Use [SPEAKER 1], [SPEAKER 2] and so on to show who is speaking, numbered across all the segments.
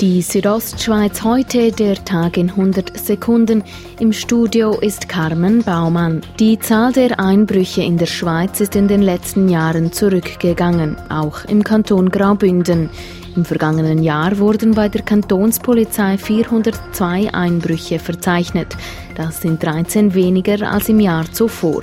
[SPEAKER 1] Die Südostschweiz heute, der Tag in 100 Sekunden. Im Studio ist Carmen Baumann. Die Zahl der Einbrüche in der Schweiz ist in den letzten Jahren zurückgegangen, auch im Kanton Graubünden. Im vergangenen Jahr wurden bei der Kantonspolizei 402 Einbrüche verzeichnet. Das sind 13 weniger als im Jahr zuvor.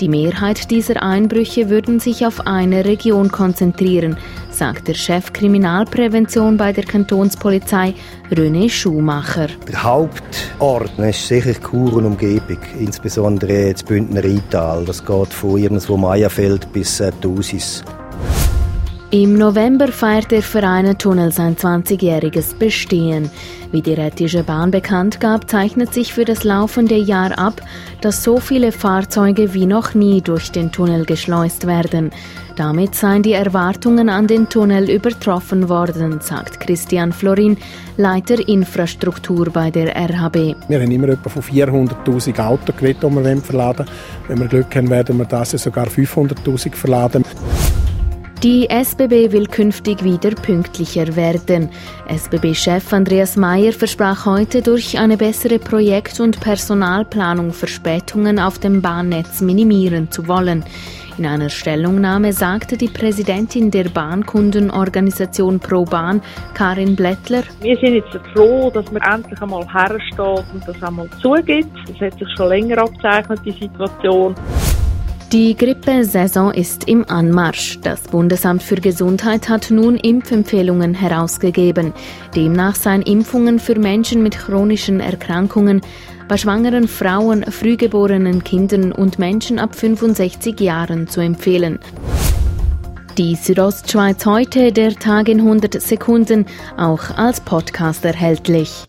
[SPEAKER 1] Die Mehrheit dieser Einbrüche würden sich auf eine Region konzentrieren, sagt der Chef Kriminalprävention bei der Kantonspolizei René Schumacher.
[SPEAKER 2] Der Hauptort ist sicher Chur und Umgebung, insbesondere das Bündner Rheintal. Das geht von irgendwo Meierfeld bis äh, Thusis.
[SPEAKER 1] Im November feiert der Verein Tunnel sein 20-jähriges Bestehen. Wie die Rätische Bahn bekannt gab, zeichnet sich für das laufende Jahr ab, dass so viele Fahrzeuge wie noch nie durch den Tunnel geschleust werden. Damit seien die Erwartungen an den Tunnel übertroffen worden, sagt Christian Florin, Leiter Infrastruktur bei der RHB.
[SPEAKER 3] Wir haben immer etwa von 400.000 Autos die wir verladen Wenn wir Glück haben, werden wir das sogar 500.000 verladen.
[SPEAKER 1] Die SBB will künftig wieder pünktlicher werden. SBB-Chef Andreas Mayer versprach heute, durch eine bessere Projekt- und Personalplanung Verspätungen auf dem Bahnnetz minimieren zu wollen. In einer Stellungnahme sagte die Präsidentin der Bahnkundenorganisation ProBahn, Karin Blättler,
[SPEAKER 4] Wir sind jetzt froh, dass man endlich einmal hersteht und das einmal zugibt. Das hat sich schon länger abzeichnet, die Situation.
[SPEAKER 1] Die Grippesaison ist im Anmarsch. Das Bundesamt für Gesundheit hat nun Impfempfehlungen herausgegeben. Demnach seien Impfungen für Menschen mit chronischen Erkrankungen bei schwangeren Frauen, frühgeborenen Kindern und Menschen ab 65 Jahren zu empfehlen. Die Südostschweiz heute, der Tag in 100 Sekunden, auch als Podcast erhältlich.